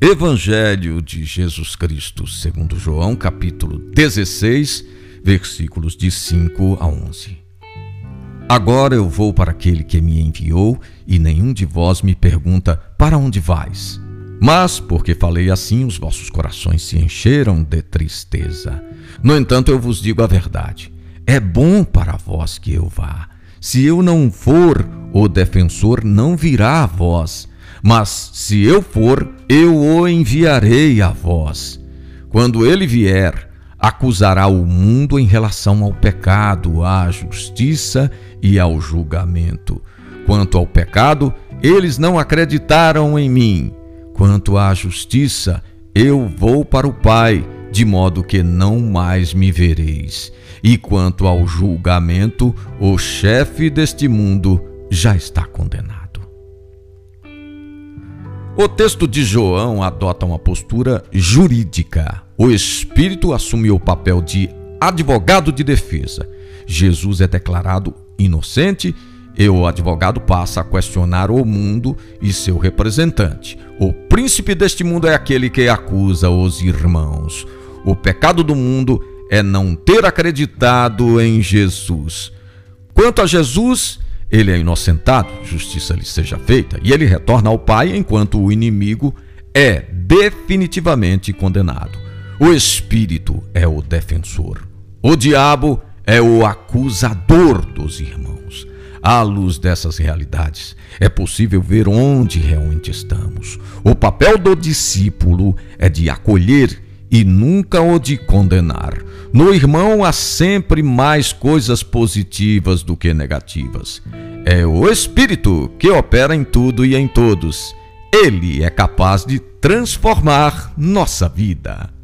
Evangelho de Jesus Cristo, segundo João, capítulo 16, versículos de 5 a 11. Agora eu vou para aquele que me enviou, e nenhum de vós me pergunta: Para onde vais? Mas, porque falei assim, os vossos corações se encheram de tristeza. No entanto, eu vos digo a verdade: é bom para vós que eu vá. Se eu não for, o defensor não virá a vós mas se eu for, eu o enviarei a vós. Quando ele vier, acusará o mundo em relação ao pecado, à justiça e ao julgamento. Quanto ao pecado, eles não acreditaram em mim. Quanto à justiça, eu vou para o Pai, de modo que não mais me vereis. E quanto ao julgamento, o chefe deste mundo já está condenado. O texto de João adota uma postura jurídica. O Espírito assume o papel de advogado de defesa. Jesus é declarado inocente e o advogado passa a questionar o mundo e seu representante. O príncipe deste mundo é aquele que acusa os irmãos. O pecado do mundo é não ter acreditado em Jesus. Quanto a Jesus, ele é inocentado, justiça lhe seja feita, e ele retorna ao Pai enquanto o inimigo é definitivamente condenado. O Espírito é o defensor. O diabo é o acusador dos irmãos. À luz dessas realidades, é possível ver onde realmente estamos. O papel do discípulo é de acolher e nunca o de condenar. No irmão há sempre mais coisas positivas do que negativas. É o Espírito que opera em tudo e em todos. Ele é capaz de transformar nossa vida.